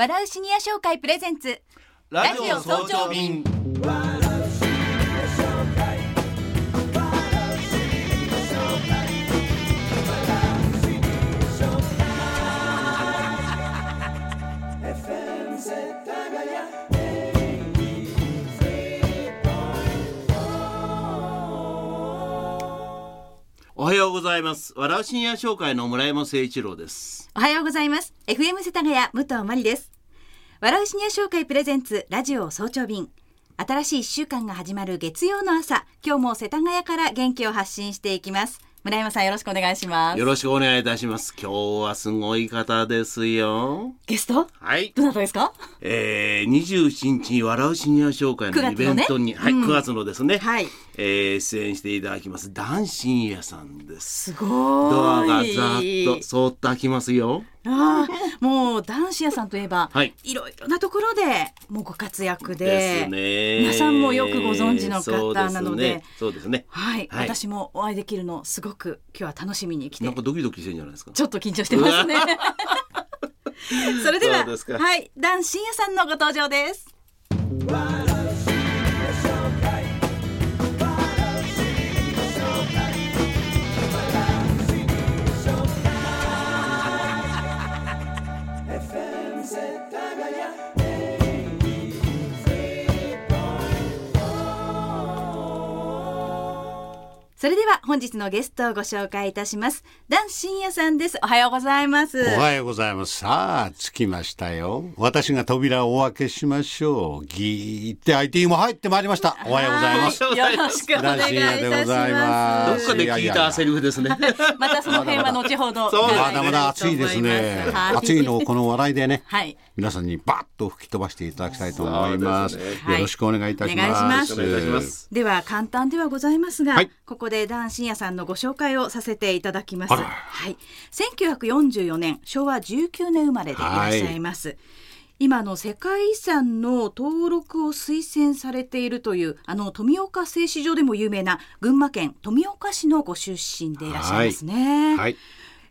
笑うシニア商会プレゼンツ。ラジオ早朝便ようございます。笑うシニア商会の村山誠一郎です。おはようございます。FM 世田谷武藤真理です。笑うシニア商会プレゼンツラジオ早朝便。新しい一週間が始まる月曜の朝今日も世田谷から元気を発信していきます。村山さんよろしくお願いします。よろしくお願いいたします。今日はすごい方ですよ。ゲスト？はい。どなたですか？えー、27日に笑うシニア商会のイベントに、はい、うん。9月のですね、はい。えー出演していただきますダンシンヤさんです。すごい。ドアがざーっとそーっと開きますよああ、もう男子屋さんといえば、はい。いろいろなところでもうご活躍で、皆さんもよくご存知の方なので、そうですね。はい、はい。私もお会いできるのすごく今日は楽しみに来てなんかドキドキしてんじゃないですか？ちょっと緊張してますね。それでははい、男深夜さんのご登場です。それでは本日のゲストをご紹介いたします。男深夜さんです。おはようございます。おはようございます。さあ、着きましたよ。私が扉をお開けしましょう。ギーって IT も入ってまいりました。おはようございます。はいよろしくお願いいたしま。ますすどっかで聞いたセリフですねまたその辺は後ほど。まだまだ暑いですね。はい暑いのをこの笑いでね、はい。皆さんにバッと吹き飛ばしていただきたいと思います。よろしくお願いいたします。はいでは簡単ではございますが、はいここで男深夜さんのご紹介をさせていただきます。はい。1944年昭和19年生まれでいらっしゃいます。今の世界遺産の登録を推薦されているというあの富岡製糸場でも有名な群馬県富岡市のご出身でいらっしゃいますね。はい。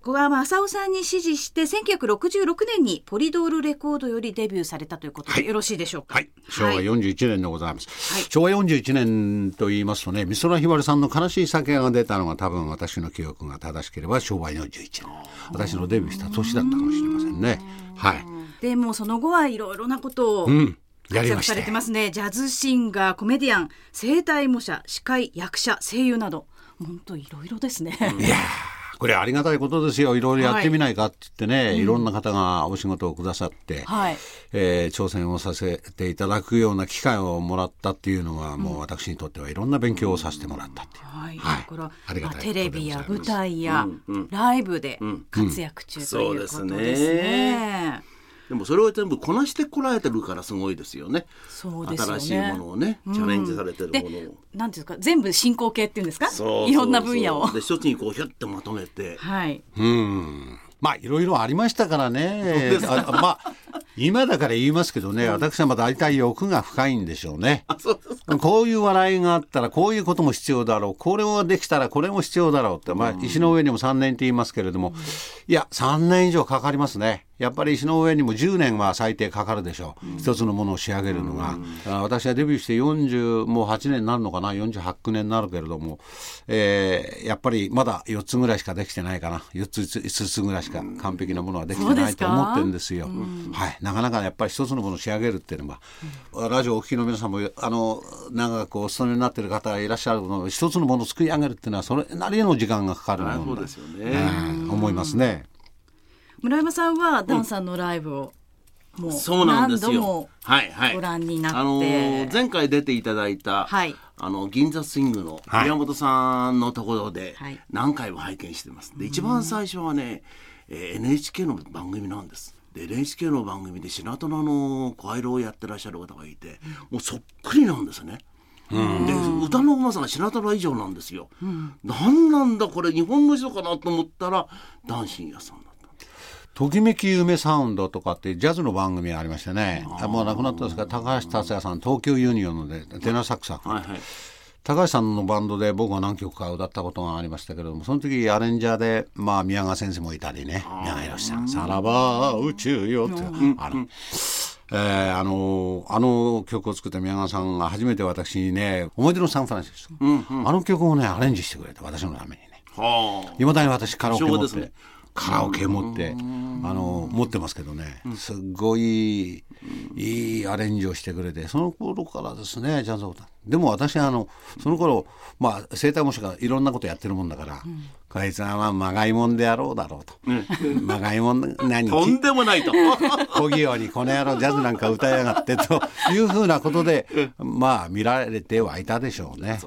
小川正夫さんに師事して1966年にポリドールレコードよりデビューされたということでよろしいでしょうか？はい、昭和はい。41年でございます、はい。昭和41年と言いますとね美空ひばりさんの悲しい酒が出たのが多分私の記憶が正しければ昭和41年。私のデビューした年だったかもしれませんね。はい。でもその後はいろいろなことをうん。や活躍されててますね。ジャズシンガー、コメディアン、声帯模写、司会、役者、声優など、本当いろいろですね。いやーこれありがたいことですよ。いろいろやってみないかって言ってね、いろんな方がお仕事をくださって、はい。えー挑戦をさせていただくような機会をもらったっていうのは、もう私にとってはいろんな勉強をさせてもらったっていう。はい、はい。だから、ありがたいまあテレビや舞台や、ライブで活躍中ということですそうね。ですねでもそれを全部こなしてこられてるからすごいですよね。そうですよね。新しいものをねチャレンジされてるでものを、なんていうんですか、全部進行形っていうんですか？そうそうそう。いろんな分野を。で一つにこうひょってまとめて。はい。うん。まあいろいろありましたからね。あまあ今だから言いますけどね、私はまあ大体欲が深いんでしょうね。そうですこういう笑いがあったらこういうことも必要だろう。これをできたらこれも必要だろうって、まあ、石の上にも3年って言いますけれども、いや3年以上かかりますねやっぱり石の上にも10年は最低かかるでしょう、一つのものを仕上げるのが、あ私はデビューして40もう8年になるのかな？48年になるけれども、えーやっぱりまだ4つぐらいしかできてないかな。4つ5つぐらいしか完璧なものはできてないと思ってるんですよ。はい、なかなかやっぱり一つのものを仕上げるっていうのは、ラジオをお聞きの皆さんもあの長くお勤めになっている方がいらっしゃるので一つのものを作り上げるっていうのはそれなりの時間がかかるものだ。そうですよね、うん思いますね。村山さんはダンさんのライブを、もうそうなんですよ何度もはいはいご覧になってあのー前回出ていただいた、はいあの銀座スイングのはい宮本さんのところではい何回も拝見してます。で一番最初はね、えー NHK の番組なんです。で NHK の番組で白虎の声色をやってらっしゃる方がいて、もうそっくりなんですね。で歌のうまさが白虎以上なんですよ。なんなんだこれ日本の人かなと思ったらダンシン屋さん。ときめき夢サウンドとかってジャズの番組ありましてね。あもう亡くなったんですが高橋達也さん東京ユニオンのでテナーサックスははいはい。高橋さんのバンドで僕は何曲か歌ったことがありましたけれどもその時アレンジャーで、まあ、宮川先生もいたりね。宮川宏さん「さらば宇宙よ」って。あの。えー、あのあの曲を作った宮川さんが初めて私にね「思い出のサンフランシスコ」うんうん、あの曲をねアレンジしてくれて私のためにね。いまだに私カラオケ持って、ね、カラオケ持ってあの持ってますけどね。すっごいいいアレンジをしてくれてその頃からですねジャズオータでも私はあのその頃まあ生態模試がいろんなことやってるもんだから、うん、こいつはまあまがいもんであろうだろうと、まがいもん何とんでもないと。小器用にこの野郎ジャズなんか歌いやがってというふうなことでまあ見られてはいたでしょうね。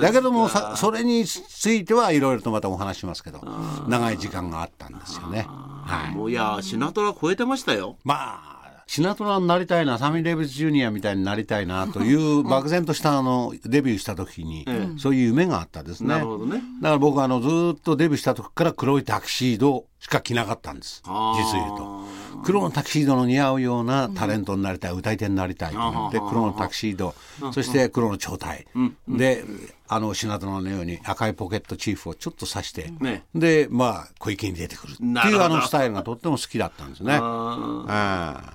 だけどもそれについてはいろいろとまたお話しますけど長い時間があったんですよね。はい、もういやシナトラ超えてましたよ。まあシナトラになりたいなサミー・デイビス・ジュニアみたいになりたいなという 漠然としたあのデビューした時に、そういう夢があったですね。なるほどね。だから僕はあのずっとデビューした時から黒いタキシードしか着なかったんです。実言うと。黒のタキシードの似合うようなタレントになりたい、歌い手になりたいと思って黒のタキシード。そして黒の長体、であのシナトラのように赤いポケットチーフをちょっと刺して、ね、でまあ小池に出てくるっていうあのスタイルがとっても好きだったんですね。あ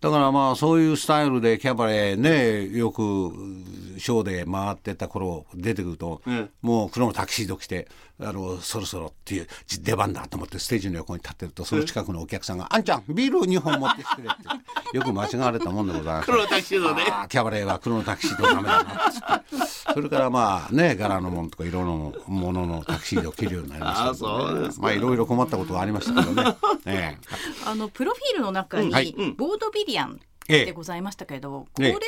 だからまあそういうスタイルでキャバレーねよくショーで回ってた頃出てくると、うん、もう黒のタキシード着てあのそろそろっていう出番だと思ってステージの横に立ってるとその近くのお客さんが「あんちゃんビール2本持ってきてくれ」って よく間違われたもんでございます。黒のタキシードね。キャバレーは黒のタキシードダメだなっつって。それからまあね柄のものとか色のもののタキシードを着るようになりましたけど、ね、まあいろいろ困ったことはありましたけどね。ね あのプロフィールの中に、ボードビリアンでございましたけど、これは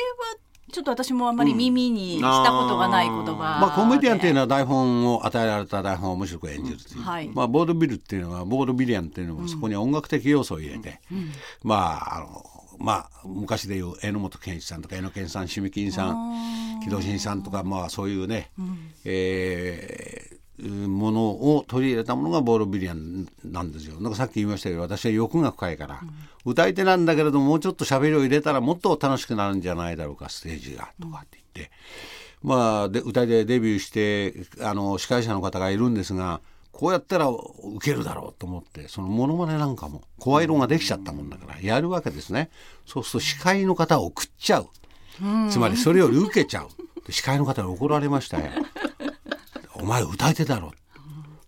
ちょっと私もあんまり耳にしたことがない言葉、うん、まあ、コメディアンっていうのは台本を与えられた台本を面白く演じるという、うんはい、まあ、ボードビルっていうのはボードビリアンっていうのはそこに音楽的要素を入れて、うん、まああのまあ昔でいう榎本健一さんとか榎野健さん清金さん木戸新さんとかまあそういうね、うん、えーものを取り入れたものがボールビリアンなんですよ。なんかさっき言いましたけど私は欲が深いから、うん、歌い手なんだけれどももうちょっと喋りを入れたらもっと楽しくなるんじゃないだろうかステージがとかって言って、うん、まあで歌いでデビューしてあの司会者の方がいるんですがこうやったら受けるだろうと思ってそのモノマネなんかも声色ができちゃったもんだからやるわけですね。そうすると司会の方を食っちゃう。つまりそれより受けちゃう。司会の方に怒られましたよ。お前歌い手だろ。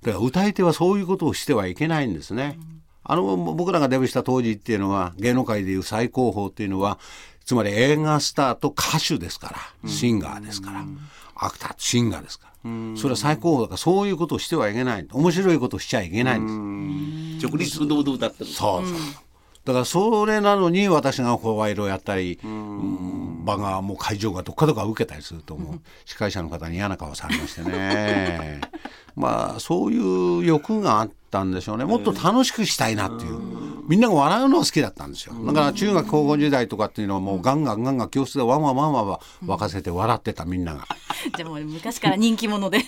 だから歌い手はそういうことをしてはいけないんですね。あの僕らがデビューした当時っていうのは芸能界でいう最高峰っていうのはつまり映画スターと歌手ですからシンガーですから、アクターとシンガーですから、それは最高峰だからそういうことをしてはいけない。面白いことをしちゃいけないんです。直立不動で歌ってるそうそうだからそれなのに私が声色をやったり、場がもう会場がどっかどっか受けたりするともう司会者の方に嫌な顔されましてね まあそういう欲があったんでしょうねもっと楽しくしたいなっていう。みんなが笑うのが好きだったんですよ。だから中学高校時代とかっていうのはもうガンガンガンガン教室でワンワンワンワン沸かせて笑ってたみんなが。じゃあもう昔から人気者で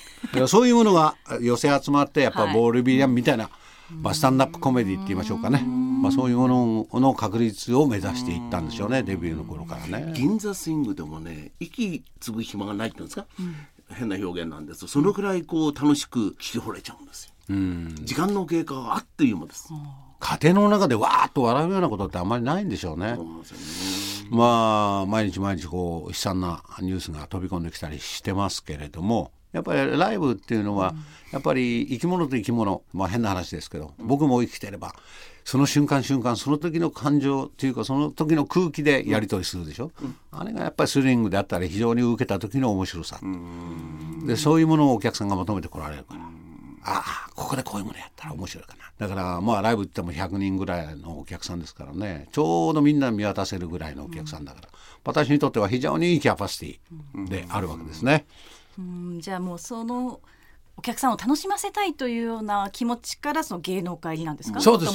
そういうものが寄せ集まってやっぱボードビリアンみたいな、まあ、スタンダップコメディって言いましょうかね。まあ、そういうものの確立を目指していったんでしょうねデビューの頃からね。銀座スイングでもね息継ぐ暇がないっていうんですか、うん、変な表現なんですそのくらいこう楽しく聞き惚れちゃうんですよ。うん、時間の経過はあっという間です。家庭の中でわーっと笑うようなことってあんまりないんでしょうね。うねまあ毎日毎日こう悲惨なニュースが飛び込んできたりしてますけれどもやっぱりライブっていうのは、やっぱり生き物と生き物。まあ変な話ですけど僕も生きてればその瞬間瞬間その時の感情っていうかその時の空気でやり取りするでしょ、うん、あれがやっぱりスリングであったり非常に受けた時の面白さでそういうものをお客さんが求めてこられるから。ああここでこういうものやったら面白いかな。だからまあライブっても100人ぐらいのお客さんですからね。ちょうどみんな見渡せるぐらいのお客さんだから、私にとっては非常にいいキャパシティであるわけですね。うんじゃあもうそのお客さんを楽しませたいというような気持ちからその芸能界なんですか、そうです。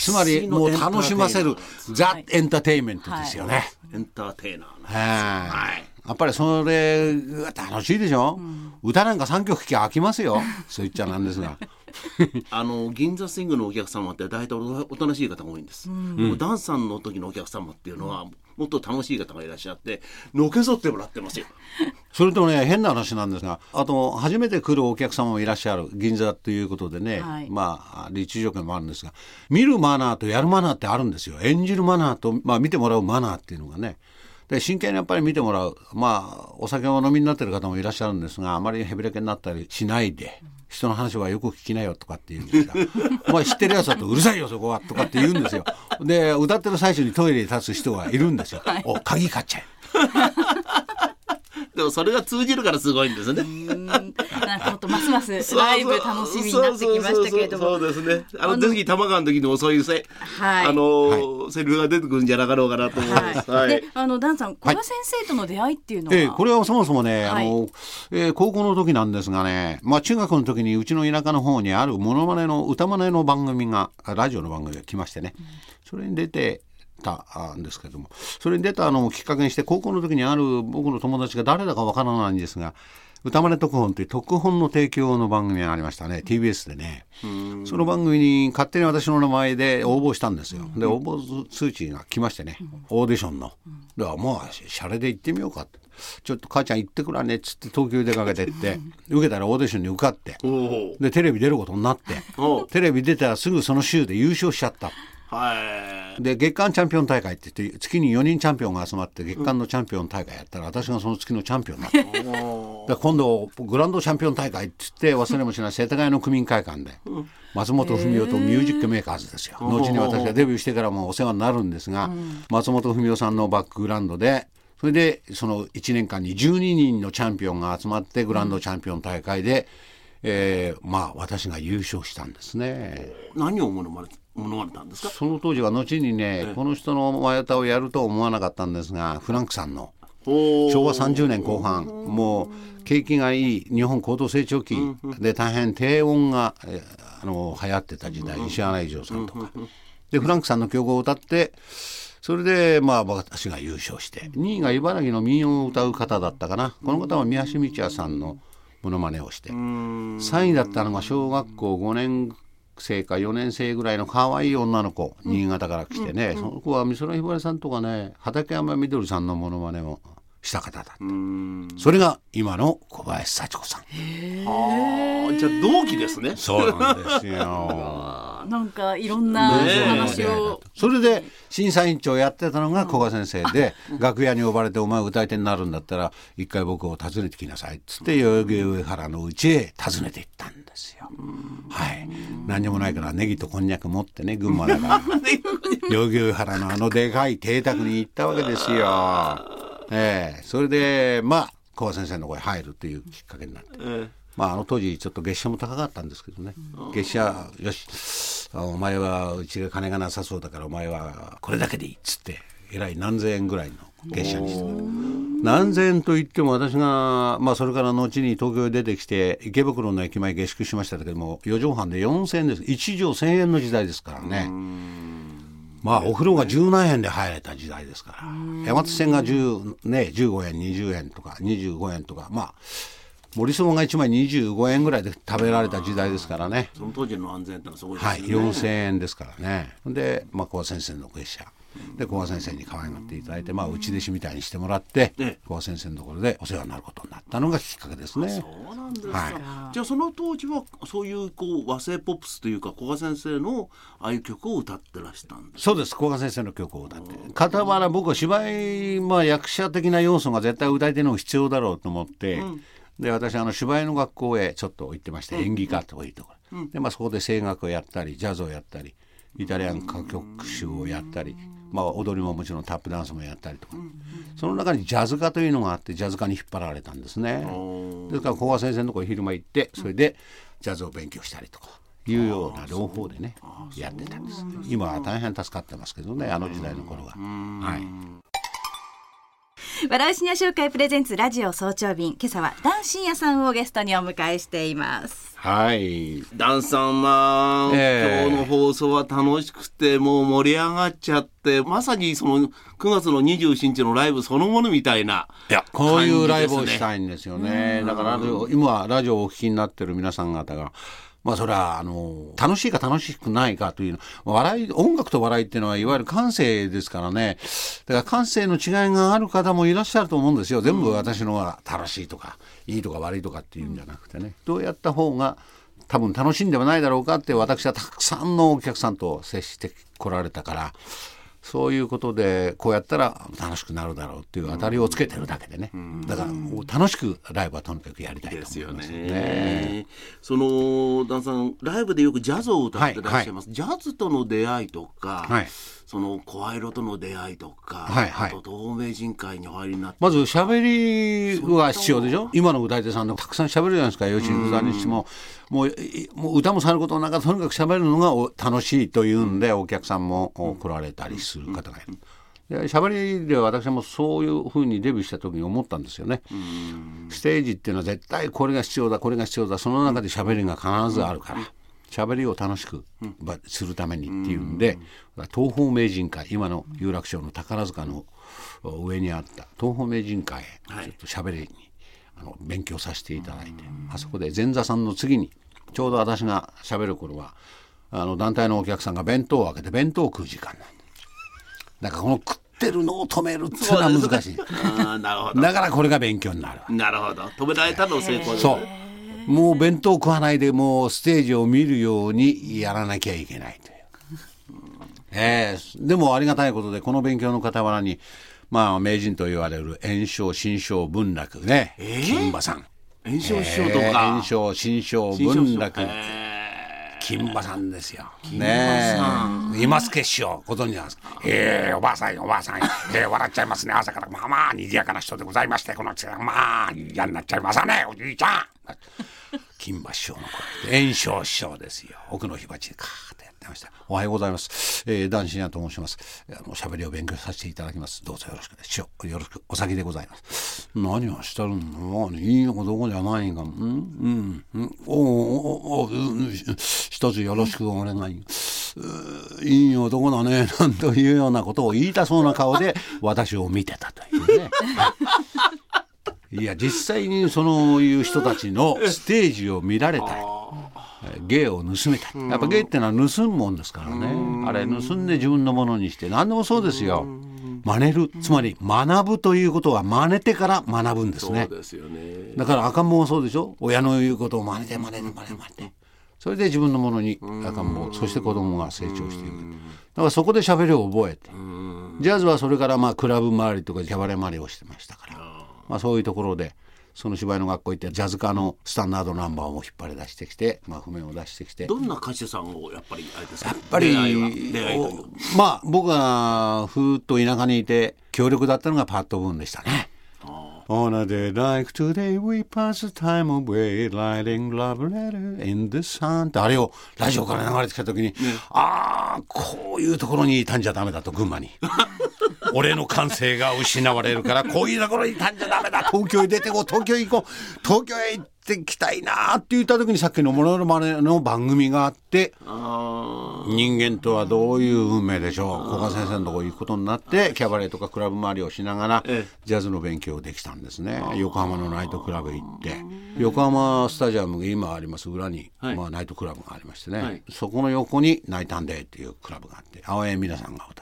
つまりもう楽しませるザ・エンターテインメントですよね、はい、エンターテイナーはい。やっぱりそれが楽しいでしょ、うん、歌なんか3曲聴きゃ飽きますよ。そう言っちゃなんですが。あの銀座スイングのお客様って大体おおとなしい方が多いんです、もうダンさんの時のお客様っていうのはもっと楽しい方がいらっしゃってのけぞってもらってますよ。それとね変な話なんですがあと初めて来るお客様もいらっしゃる銀座ということでね、はい。まあ立地条件もあるんですが見るマナーとやるマナーってあるんですよ。演じるマナーと、まあ、見てもらうマナーっていうのがね。で真剣にやっぱり見てもらう。まあお酒をお飲みになってる方もいらっしゃるんですがあまりヘビレケになったりしないで人の話はよく聞きなよとかって言うんですが お前知ってるやつだとうるさいよそこは。とかって言うんですよ。で歌ってる最中にトイレに立つ人がいるんですよ、お鍵買っちゃえ。でもそれが通じるからすごいんですね。うんなんかもっとますますライブ楽しみになってきましたけれども。そうですね。あのぜひ玉川の時にもそういうせ、はい。あの、セリフが出てくるんじゃなかろうかなと思います、はい、はい。であのダンさん古賀先生との出会いっていうのは、ええこれはそもそもね、はい。あのえー高校の時なんですがね、まあ、中学の時にうちの田舎の方にあるモノマネの歌マネの番組がラジオの番組が来ましてね、それに出てたんですけどもそれに出たのをきっかけにして高校の時にある僕の友達が誰だかわからないんですが歌マネ特本という特本の提供の番組がありましたね。TBS でね。その番組に勝手に私の名前で応募したんですよ。で応募通知が来ましてね。オーディションの。だからまあシャレで行ってみようか。ってちょっと母ちゃん行ってくらねっつって東京に出かけてって受けたらオーディションに受かって。でテレビ出ることになって。おテレビ出たらすぐその週で優勝しちゃったはい。で月間チャンピオン大会って言って月に4人チャンピオンが集まって月間のチャンピオン大会やったら私がその月のチャンピオンになった。で今度グランドチャンピオン大会って言って忘れもしない世田谷の区民会館で松本文雄とミュージックメーカーズですよ。後に私がデビューしてからもお世話になるんですが松本文雄さんのバックグラウンドでそれでその1年間に12人のチャンピオンが集まってグランドチャンピオン大会で、えーまあ私が優勝したんですね。何を物まね物まねたんですか？その当時は後にね、この人の前歌をやるとは思わなかったんですがフランクさんの。お昭和30年後半もう景気がいい日本高度成長期で大変低音が、えーあの流行ってた時代石原以上さんとか。でフランクさんの曲を歌ってそれでまあ私が優勝して。2位が茨城の民謡を歌う方だったかな。この方は宮橋道也さんのモノマネをして。3位だったのが小学校5年生か4年生ぐらいの可愛い女の子新潟から来てね、その子は美空ひばりさんとかね畠山みどりさんのモノマネをした方だった。それが今の小林幸子さん。あーじゃあ同期ですね。そうなんですよ。あなんかいろんな話を、それで審査委員長やってたのが古賀先生で、楽屋に呼ばれて「お前歌い手になるんだったら一回僕を訪ねてきなさい」っつって代々木上原のうちへ訪ねて行ったんですよ。はい。何にもないからネギとこんにゃく持ってね群馬だから。代々木上原のあのでかい邸宅に行ったわけですよ。ええそれでまあ古賀先生の声入るというきっかけになって。えまあ、あの当時ちょっと月謝も高かったんですけどね、月謝よしあお前はうちが金がなさそうだからお前はこれだけでいいっつってえらい何千円ぐらいの月謝にして何千円といっても私が、まあ、それから後に東京へ出てきて池袋の駅前下宿しましたけども4畳半で4,000円です。1畳1,000円の時代ですからね。まあお風呂が十何円で入れた時代ですから。山手線が10、ね、15円20円とか25円とか。まあ森そばが1枚25円ぐらいで食べられた時代ですからね。その当時の安全ってのはすごいですはいよね、4,000円ですからね。で、まあ、古賀先生の月謝で古賀先生に可愛がっていただいて、まあ、内弟子みたいにしてもらってええ。古賀先生のところでお世話になることになったのがきっかけですね。そうなんですか、はい。じゃあその当時はそういうこう和製ポップスというか古賀先生のああいう曲を歌ってらしたんですそうです。古賀先生の曲を歌って。傍ら僕は芝居、まあ、役者的な要素が絶対歌い手の必要だろうと思って、で私あの芝居の学校へちょっと行ってまして、演技科というところ、で、まあ、そこで声楽をやったりジャズをやったりイタリアン歌曲集をやったり、まあ、踊りももちろんタップダンスもやったりとか、その中にジャズ科というのがあってジャズ科に引っ張られたんですね。ですから古賀先生のところ昼間行ってそれでジャズを勉強したりとかいうような両方でねやってたんです。今は大変助かってますけどねあの時代の頃は。はい笑うシニア紹介プレゼンツラジオ早朝便。今朝はダン深夜さんをゲストにお迎えしています。はい。ダンさんまあ、ええ。今日の放送は楽しくてもう盛り上がっちゃってまさにその9月の27日のライブそのものみたいないやこういうライブをしたいんですよね。だから今ラジオをお聞きになってる皆さん方がまあそれはあの楽しいか楽しくないかというの。笑い音楽と笑いっていうのはいわゆる感性ですからね。だから感性の違いがある方もいらっしゃると思うんですよ。全部私のが楽しいとかいいとか悪いとかっていうんじゃなくてね。どうやった方が多分楽しんではないだろうかって私はたくさんのお客さんと接してこられたからそういうことでこうやったら楽しくなるだろうっていう当たりをつけてるだけでね、だから楽しくライブはとにかくやりたいと思いますよね。ねその旦さんライブでよくジャズを歌ってらっしゃいます、はいはい、ジャズとの出会いとか、はい、その声色との出会いとか、はいはい、あと透明人会にお入りになって。まず喋りは必要でしょ？今の歌い手さんでたくさん喋るじゃないですか。吉幾さんにしても。もうもう歌もさることなかとにかく喋るのが楽しいというんで、お客さんも来られたりする方がいる。で喋りで私もそういうふうにデビューした時に思ったんですよね。ステージっていうのは絶対これが必要だこれが必要だ。その中で喋りが必ずあるから。喋りを楽しくするためにっていうんで、東方名人会今の有楽町の宝塚の上にあった東方名人会へちょっと喋りに、あの勉強させていただいて、あそこで前座さんの次にちょうど私が喋る頃はあの団体のお客さんが弁当を開けて弁当を食う時間なんだ。からこの食ってるのを止めるっていうのは難しい。あなるほど。だからこれが勉強になるなるほど。止められたの成功で。す、そうもう弁当食わないでもうステージを見るようにやらなきゃいけない。という。え。ー、でもありがたいことでこの勉強の傍らにまあ名人と言われる炎症新章文楽ね、えー、金馬さん。炎症師匠とか、えー、炎症新章文楽、金馬さんですよ。ねえ。います決勝、ご存知なんですか？ええー、おばあさん、おばあさん、えー、笑っちゃいますね。朝から、まあまあ、賑やかな人でございまして、この、まあ、嫌になっちゃいますね、おじいちゃん。金馬師匠の声、炎症師匠ですよ。奥の火鉢でカーッとやってました。おはようございます。えー、男子やと申します。あの、喋りを勉強させていただきます。どうぞよろしく師匠、よろしく、お先でございます。何をしてるの？いいのかどこじゃないんか。うん、うん、おおおお、一つよろしくお願い。いい男だね、なんというようなことを言いたそうな顔で私を見てたというね。いや実際にそのいう人たちのステージを見られたり芸を盗めたり。やっぱ芸ってのは盗むもんですからね。あれ盗んで自分のものにして何でもそうですよ。真似る。つまり学ぶということは真似てから学ぶんですね。だから赤ん坊もそうでしょ？親の言うことを真似て真似て真似て真似て。それで自分のものに赤ん坊そして子供が成長していく。だからそこで喋りを覚えて。ジャズはそれからまあクラブ周りとかキャバレー周りをしてましたからまあ、そういうところでその芝居の学校行ってジャズ科のスタンダードナンバーを引っ張り出してきて、まあ、譜面を出してきて。どんな歌手さんをやっぱりあれですか？やっぱりまあ僕がふーっと田舎にいて強力だったのがパッド・ブーンでしたね。On a day like today we pass the time away lighting love letter in the sun. ってあれをラジオから流れてきた時に、ね、ああこういうところにいたんじゃダメだと群馬に 俺の感性が失われるからこういうところにいたんじゃダメだ。東京へ出てこう。東京へ行こう。東京へ行ってきたいなって言った時にさっきの「モノロマネ」の番組があって人間とはどういう運命でしょう。古賀先生のとこ行くことになってキャバレーとかクラブ周りをしながらジャズの勉強できたんですね。横浜のナイトクラブ行って。横浜スタジアムが今あります。裏に、はい、まあ、ナイトクラブがありましてね、はい、そこの横にナイタンデーっていうクラブがあって青江皆さんが歌って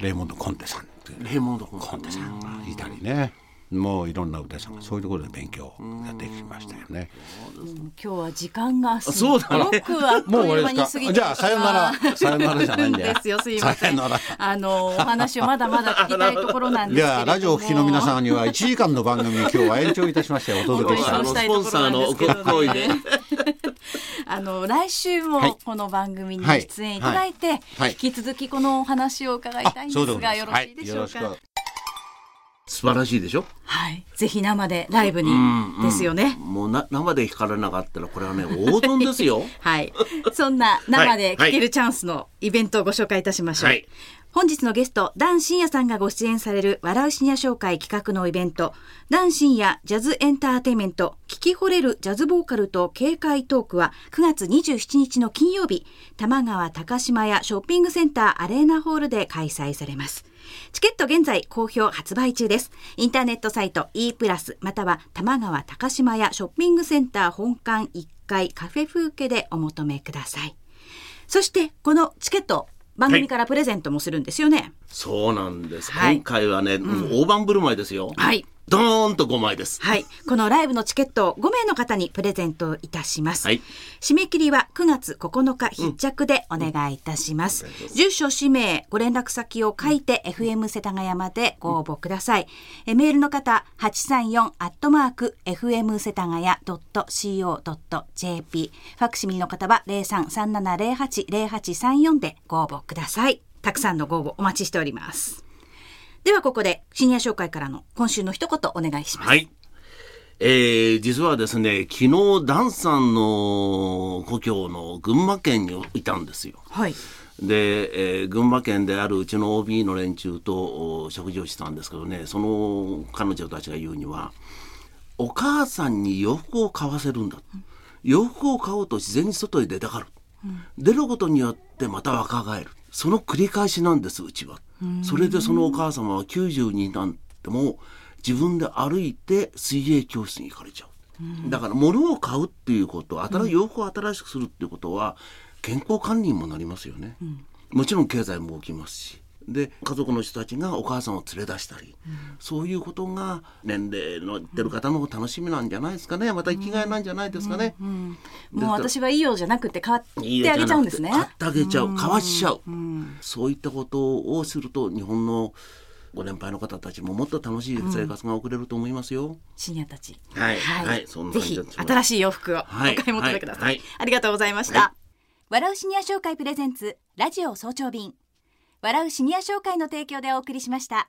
レイモンド・コンテさんレーモンドコンテさんがいたりね。もういろんな歌さんがそういうところで勉強ができましたよね。今日は時間がすごくあっという間に過ぎてじゃあさよならさよならじゃないんですよすいません。あのお話をまだまだ聞きたいところなんですけれども。ラジオを聞きの皆さんには1時間の番組今日は延長いたしましてお届けしたい。スポンサーのご厚意で。あの来週もこの番組に出演いただいて、引き続きこのお話を伺いたいんですがよろしいでしょうか？素晴らしいでしょ？はい。ぜひ生でライブにですよね、もうな生で弾かれなかったらこれはね黄金ですよ。はい。そんな生で聴けるチャンスのイベントをご紹介いたしましょう、はい、本日のゲスト、ダン深夜さんがご出演される笑う深夜紹介企画のイベント、ダン深夜ジャズエンターテイメント、聞き惚れるジャズボーカルと警戒トークは9月27日の金曜日、玉川高島屋ショッピングセンターアレーナホールで開催されます。チケット現在好評発売中です。インターネットサイト e プラスまたは玉川高島屋ショッピングセンター本館1階カフェ風景でお求めくださいそしてこのチケット番組からプレゼントもするんですよね。そうなんです。はい。今回はね、大盤振る舞いですよ。はいドーンと5枚です。はい。このライブのチケットを5名の方にプレゼントいたします。はい締め切りは9月9日必着でお願いいたします。住所、氏名、ご連絡先を書いて FM 世田谷までご応募ください。えメールの方、834アットマーク FM 世田谷 .co.jp。ファクシミリの方は0337080834でご応募ください。たくさんのご応募お待ちしております。ではここでシニア紹介からの今週の一言お願いします。はい。えー、実はですね、昨日ダンさんの故郷の群馬県にいたんですよ。はい。で、えー群馬県であるうちの OB の連中とお食事をしたんですけどねその彼女たちが言うにはお母さんに洋服を買わせるんだ、洋服を買おうと自然に外へ出たがる、出ることによってまた若返るその繰り返しなんですうちは、それでそのお母様は90になっても自分で歩いて水泳教室に行かれちゃう、だから物を買うっていうこと新洋服を新しくするっていうことは健康管理にもなりますよね、もちろん経済も起きますしで家族の人たちがお母さんを連れ出したり、そういうことが年齢のいってる方の楽しみなんじゃないですかね。また生きがいなんじゃないですかね、もう私はいいよじゃなくて変わっいいてあげちゃうんですね。買ってあげちゃう、かわしちゃう、そういったことをすると日本のご年配の方たちももっと楽しい生活が送れると思いますよ。シニアたち。はい。はい。そんなぜひ新しい洋服をおはい。買い求めください。はい。はい。ありがとうございました。は笑うシニア紹介プレゼンツラジオ早朝便。笑うシニア紹介の提供でお送りしました。